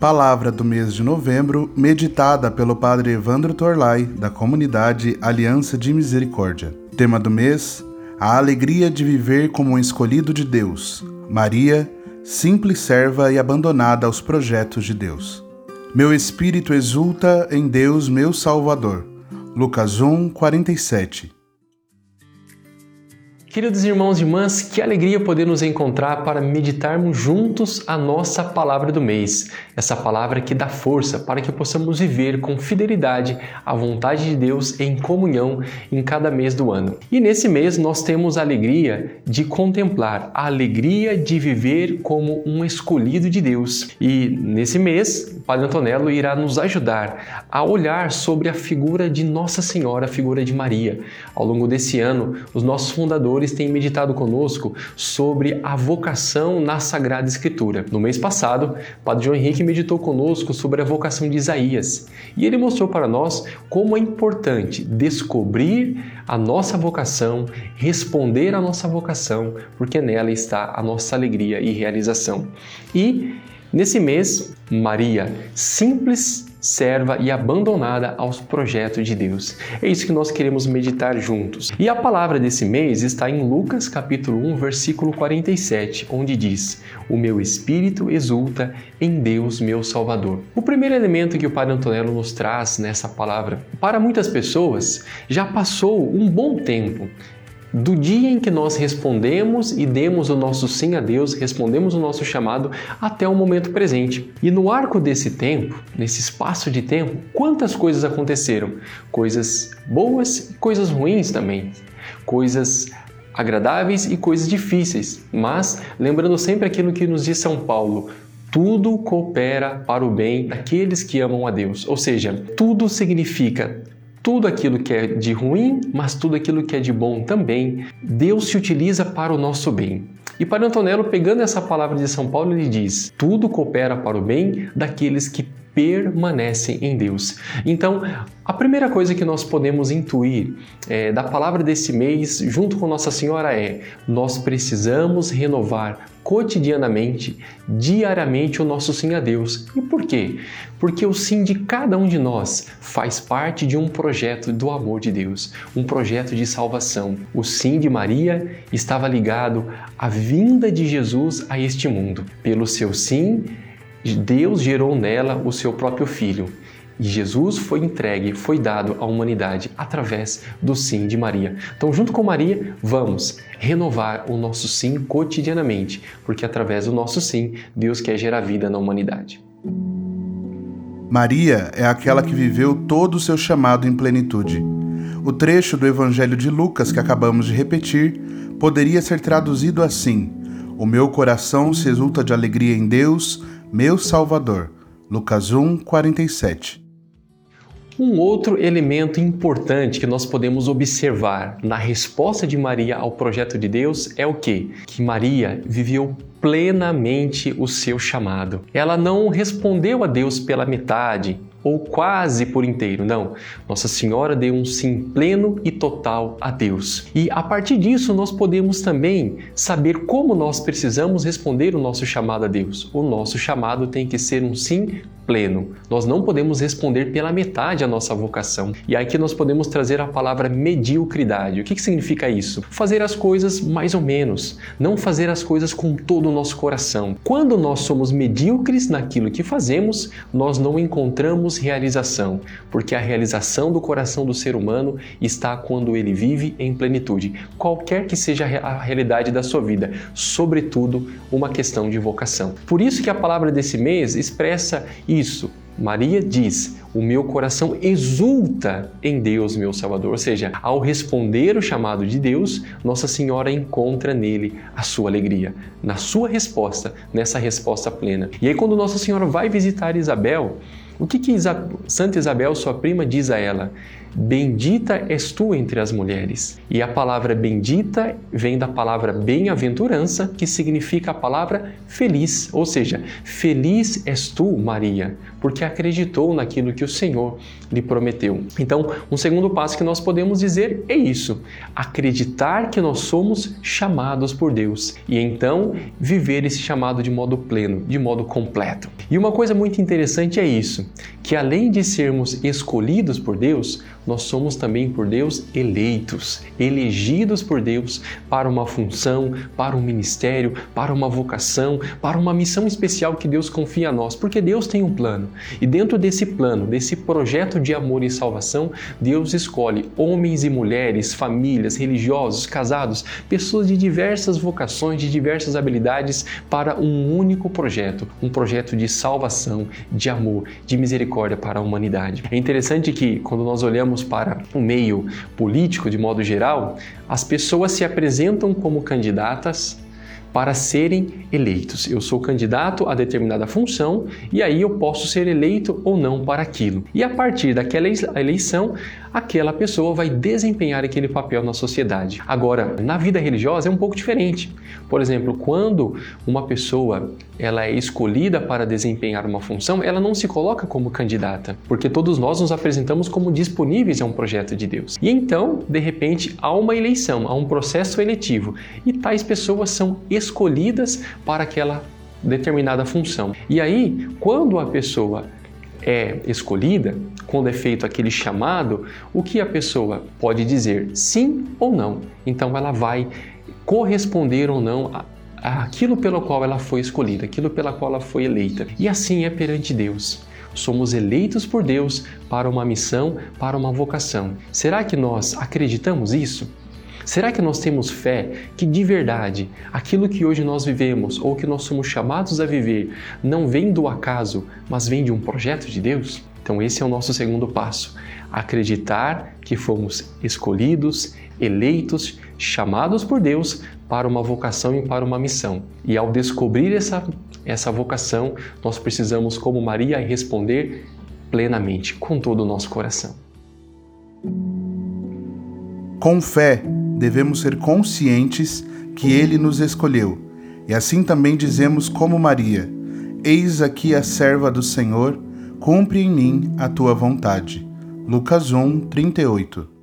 Palavra do mês de novembro, meditada pelo Padre Evandro Torlai, da comunidade Aliança de Misericórdia. Tema do mês: A alegria de viver como um escolhido de Deus. Maria, simples serva e abandonada aos projetos de Deus. Meu espírito exulta em Deus, meu Salvador. Lucas 1, 47. Queridos irmãos e irmãs, que alegria poder nos encontrar para meditarmos juntos a nossa palavra do mês. Essa palavra que dá força para que possamos viver com fidelidade a vontade de Deus em comunhão em cada mês do ano. E nesse mês nós temos a alegria de contemplar, a alegria de viver como um escolhido de Deus. E nesse mês, o Padre Antonello irá nos ajudar a olhar sobre a figura de Nossa Senhora, a figura de Maria. Ao longo desse ano, os nossos fundadores pastores têm meditado conosco sobre a vocação na Sagrada Escritura. No mês passado, Padre João Henrique meditou conosco sobre a vocação de Isaías e ele mostrou para nós como é importante descobrir a nossa vocação, responder à nossa vocação, porque nela está a nossa alegria e realização. E nesse mês, Maria, simples serva e abandonada aos projetos de Deus. É isso que nós queremos meditar juntos. E a palavra desse mês está em Lucas capítulo 1, versículo 47, onde diz: "O meu espírito exulta em Deus, meu Salvador". O primeiro elemento que o Padre Antonello nos traz nessa palavra, para muitas pessoas, já passou um bom tempo do dia em que nós respondemos e demos o nosso sim a Deus, respondemos o nosso chamado até o momento presente. E no arco desse tempo, nesse espaço de tempo, quantas coisas aconteceram? Coisas boas e coisas ruins também. Coisas agradáveis e coisas difíceis. Mas lembrando sempre aquilo que nos diz São Paulo, tudo coopera para o bem daqueles que amam a Deus. Ou seja, tudo significa tudo aquilo que é de ruim, mas tudo aquilo que é de bom também, Deus se utiliza para o nosso bem. E para Antonello, pegando essa palavra de São Paulo, ele diz: tudo coopera para o bem daqueles que permanecem em Deus. Então, a primeira coisa que nós podemos intuir é, da palavra desse mês, junto com Nossa Senhora, é: nós precisamos renovar cotidianamente, diariamente, o nosso sim a Deus. E por quê? Porque o sim de cada um de nós faz parte de um projeto do amor de Deus, um projeto de salvação. O sim de Maria estava ligado à vinda de Jesus a este mundo. Pelo seu sim, Deus gerou nela o seu próprio filho. E Jesus foi entregue, foi dado à humanidade através do sim de Maria. Então, junto com Maria, vamos renovar o nosso sim cotidianamente, porque através do nosso sim, Deus quer gerar vida na humanidade. Maria é aquela que viveu todo o seu chamado em plenitude. O trecho do Evangelho de Lucas que acabamos de repetir poderia ser traduzido assim: O meu coração se exulta de alegria em Deus, meu Salvador. Lucas 1, 47. Um outro elemento importante que nós podemos observar na resposta de Maria ao projeto de Deus é o que? Que Maria viveu plenamente o seu chamado. Ela não respondeu a Deus pela metade, ou quase por inteiro. Não. Nossa Senhora deu um sim pleno e total a Deus. E a partir disso, nós podemos também saber como nós precisamos responder o nosso chamado a Deus. O nosso chamado tem que ser um sim pleno. Nós não podemos responder pela metade a nossa vocação. E aqui nós podemos trazer a palavra mediocridade. O que, que significa isso? Fazer as coisas mais ou menos, não fazer as coisas com todo o nosso coração. Quando nós somos medíocres naquilo que fazemos, nós não encontramos realização, porque a realização do coração do ser humano está quando ele vive em plenitude, qualquer que seja a realidade da sua vida, sobretudo uma questão de vocação. Por isso que a palavra desse mês expressa isso. Maria diz: O meu coração exulta em Deus, meu Salvador. Ou seja, ao responder o chamado de Deus, Nossa Senhora encontra nele a sua alegria, na sua resposta, nessa resposta plena. E aí, quando Nossa Senhora vai visitar Isabel, o que, que. Santa Isabel, sua prima, diz a ela? Bendita és tu entre as mulheres. E a palavra bendita vem da palavra bem-aventurança, que significa a palavra feliz, ou seja, feliz és tu, Maria, porque acreditou naquilo que o Senhor lhe prometeu. Então, um segundo passo que nós podemos dizer é isso: acreditar que nós somos chamados por Deus e então viver esse chamado de modo pleno, de modo completo. E uma coisa muito interessante é isso, que além de sermos escolhidos por Deus, nós somos também por Deus eleitos, elegidos por Deus para uma função, para um ministério, para uma vocação, para uma missão especial que Deus confia a nós, porque Deus tem um plano. E dentro desse plano, desse projeto de amor e salvação, Deus escolhe homens e mulheres, famílias, religiosos, casados, pessoas de diversas vocações, de diversas habilidades para um único projeto, um projeto de salvação, de amor, de misericórdia para a humanidade. É interessante que quando nós olhamos olhamos para o meio político de modo geral, as pessoas se apresentam como candidatas para serem eleitos. Eu sou candidato a determinada função e aí eu posso ser eleito ou não para aquilo. E a partir daquela eleição, aquela pessoa vai desempenhar aquele papel na sociedade. Agora, na vida religiosa é um pouco diferente. Por exemplo, quando uma pessoa ela é escolhida para desempenhar uma função, ela não se coloca como candidata, porque todos nós nos apresentamos como disponíveis a um projeto de Deus. E então, de repente, há uma eleição, há um processo eletivo, e tais pessoas são escolhidas para aquela determinada função. E aí, quando a pessoa é escolhida, quando é feito aquele chamado, o que a pessoa pode dizer sim ou não. Então ela vai corresponder ou não aquilo pelo qual ela foi escolhida, aquilo pela qual ela foi eleita. E assim é perante Deus. Somos eleitos por Deus para uma missão, para uma vocação. Será que nós acreditamos isso? Será que nós temos fé que de verdade aquilo que hoje nós vivemos ou que nós somos chamados a viver não vem do acaso, mas vem de um projeto de Deus? Então, esse é o nosso segundo passo: acreditar que fomos escolhidos, eleitos, chamados por Deus para uma vocação e para uma missão. E ao descobrir essa, essa vocação, nós precisamos, como Maria, responder plenamente, com todo o nosso coração. Com fé, devemos ser conscientes que Ele nos escolheu. E assim também dizemos, como Maria: Eis aqui a serva do Senhor, cumpre em mim a tua vontade. Lucas 1, 38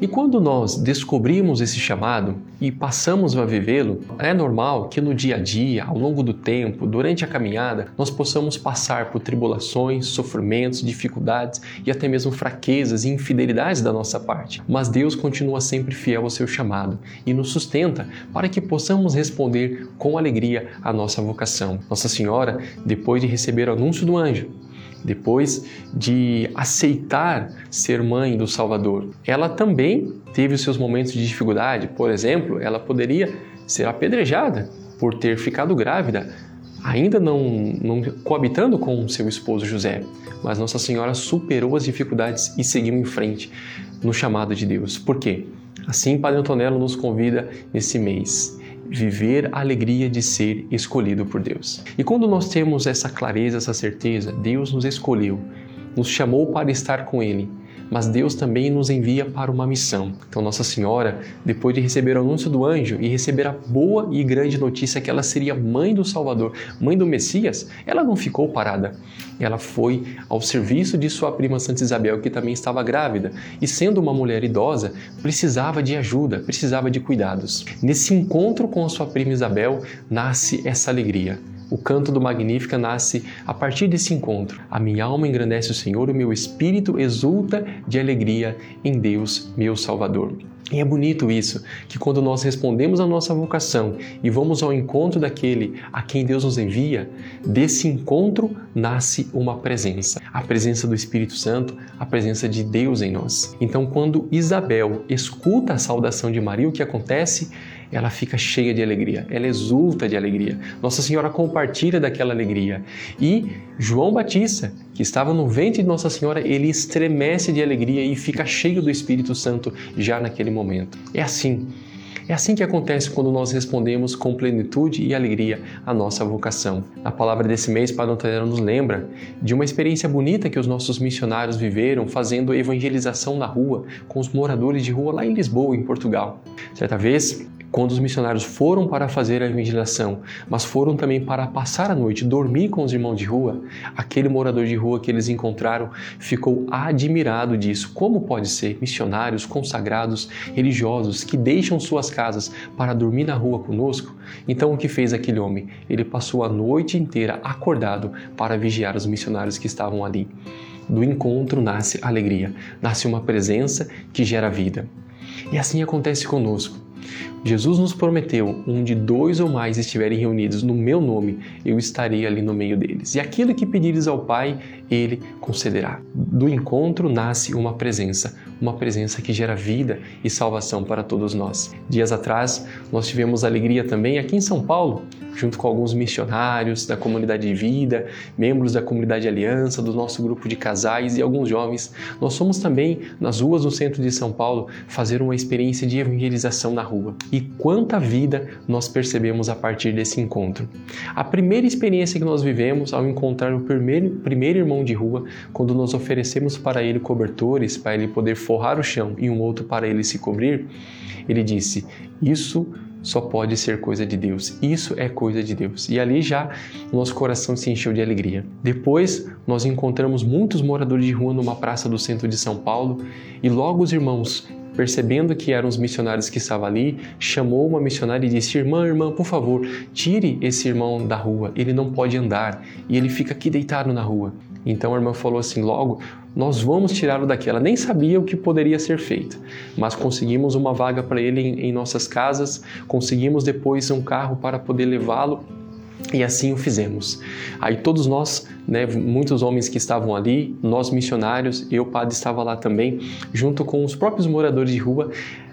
e quando nós descobrimos esse chamado e passamos a vivê-lo, é normal que no dia a dia, ao longo do tempo, durante a caminhada, nós possamos passar por tribulações, sofrimentos, dificuldades e até mesmo fraquezas e infidelidades da nossa parte. Mas Deus continua sempre fiel ao seu chamado e nos sustenta para que possamos responder com alegria à nossa vocação. Nossa Senhora, depois de receber o anúncio do anjo, depois de aceitar ser mãe do Salvador. Ela também teve os seus momentos de dificuldade, por exemplo, ela poderia ser apedrejada por ter ficado grávida, ainda não, não coabitando com seu esposo José. Mas Nossa Senhora superou as dificuldades e seguiu em frente no chamado de Deus. Por quê? Assim, Padre Antonello nos convida nesse mês viver a alegria de ser escolhido por Deus. E quando nós temos essa clareza, essa certeza, Deus nos escolheu, nos chamou para estar com Ele mas Deus também nos envia para uma missão. Então, Nossa Senhora, depois de receber o anúncio do anjo e receber a boa e grande notícia que ela seria mãe do Salvador, mãe do Messias, ela não ficou parada. Ela foi ao serviço de sua prima Santa Isabel, que também estava grávida, e sendo uma mulher idosa, precisava de ajuda, precisava de cuidados. Nesse encontro com a sua prima Isabel, nasce essa alegria. O canto do Magnífica nasce a partir desse encontro. A minha alma engrandece o Senhor, o meu espírito exulta de alegria em Deus, meu Salvador. E é bonito isso, que quando nós respondemos à nossa vocação e vamos ao encontro daquele a quem Deus nos envia, desse encontro nasce uma presença, a presença do Espírito Santo, a presença de Deus em nós. Então, quando Isabel escuta a saudação de Maria, o que acontece? Ela fica cheia de alegria, ela exulta de alegria. Nossa Senhora compartilha daquela alegria. E João Batista, que estava no ventre de Nossa Senhora, ele estremece de alegria e fica cheio do Espírito Santo já naquele momento. É assim. É assim que acontece quando nós respondemos com plenitude e alegria à nossa vocação. A palavra desse mês, Padre Antônio nos lembra de uma experiência bonita que os nossos missionários viveram fazendo evangelização na rua com os moradores de rua lá em Lisboa, em Portugal. Certa vez, quando os missionários foram para fazer a evangelização, mas foram também para passar a noite, dormir com os irmãos de rua, aquele morador de rua que eles encontraram ficou admirado disso. Como pode ser missionários, consagrados, religiosos que deixam suas casas para dormir na rua conosco? Então o que fez aquele homem? Ele passou a noite inteira acordado para vigiar os missionários que estavam ali. Do encontro nasce alegria, nasce uma presença que gera vida. E assim acontece conosco. Jesus nos prometeu: onde dois ou mais estiverem reunidos no meu nome, eu estarei ali no meio deles. E aquilo que pedires ao Pai, ele concederá. Do encontro nasce uma presença, uma presença que gera vida e salvação para todos nós. Dias atrás, nós tivemos alegria também aqui em São Paulo, junto com alguns missionários da comunidade de vida, membros da comunidade Aliança, do nosso grupo de casais e alguns jovens. Nós fomos também nas ruas do centro de São Paulo fazer uma experiência de evangelização na rua. E quanta vida nós percebemos a partir desse encontro. A primeira experiência que nós vivemos ao encontrar o primeiro, primeiro irmão de rua, quando nós oferecemos para ele cobertores, para ele poder forrar o chão e um outro para ele se cobrir, ele disse: Isso só pode ser coisa de Deus. Isso é coisa de Deus. E ali já nosso coração se encheu de alegria. Depois, nós encontramos muitos moradores de rua numa praça do centro de São Paulo e logo os irmãos percebendo que eram os missionários que estavam ali, chamou uma missionária e disse: Irmã, irmã, por favor, tire esse irmão da rua, ele não pode andar e ele fica aqui deitado na rua. Então a irmã falou assim: logo, nós vamos tirá-lo daqui. Ela nem sabia o que poderia ser feito, mas conseguimos uma vaga para ele em, em nossas casas, conseguimos depois um carro para poder levá-lo e assim o fizemos. Aí todos nós, né, muitos homens que estavam ali, nós missionários, eu padre estava lá também, junto com os próprios moradores de rua,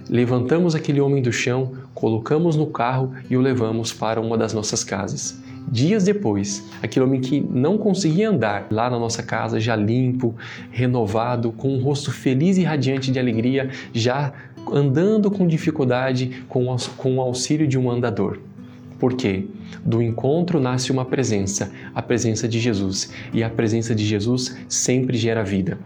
levantamos aquele homem do chão, colocamos no carro e o levamos para uma das nossas casas. Dias depois, aquele homem que não conseguia andar lá na nossa casa, já limpo, renovado, com um rosto feliz e radiante de alegria, já andando com dificuldade com o auxílio de um andador. Por quê? Do encontro nasce uma presença, a presença de Jesus, e a presença de Jesus sempre gera vida.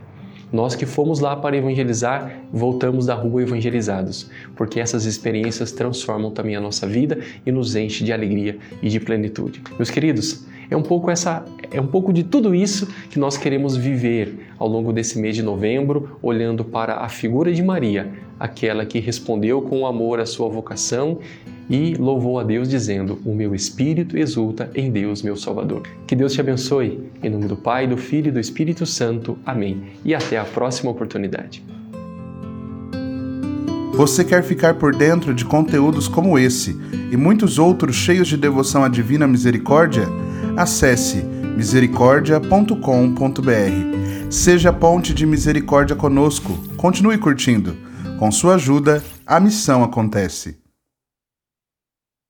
Nós que fomos lá para evangelizar, voltamos da rua evangelizados, porque essas experiências transformam também a nossa vida e nos enche de alegria e de plenitude. Meus queridos, é um pouco essa é um pouco de tudo isso que nós queremos viver ao longo desse mês de novembro, olhando para a figura de Maria, aquela que respondeu com amor à sua vocação e louvou a Deus dizendo: "O meu espírito exulta em Deus, meu Salvador". Que Deus te abençoe. Em nome do Pai, do Filho e do Espírito Santo. Amém. E até a próxima oportunidade. Você quer ficar por dentro de conteúdos como esse e muitos outros cheios de devoção à divina misericórdia? Acesse misericordia.com.br. Seja ponte de misericórdia conosco. Continue curtindo. Com sua ajuda, a missão acontece.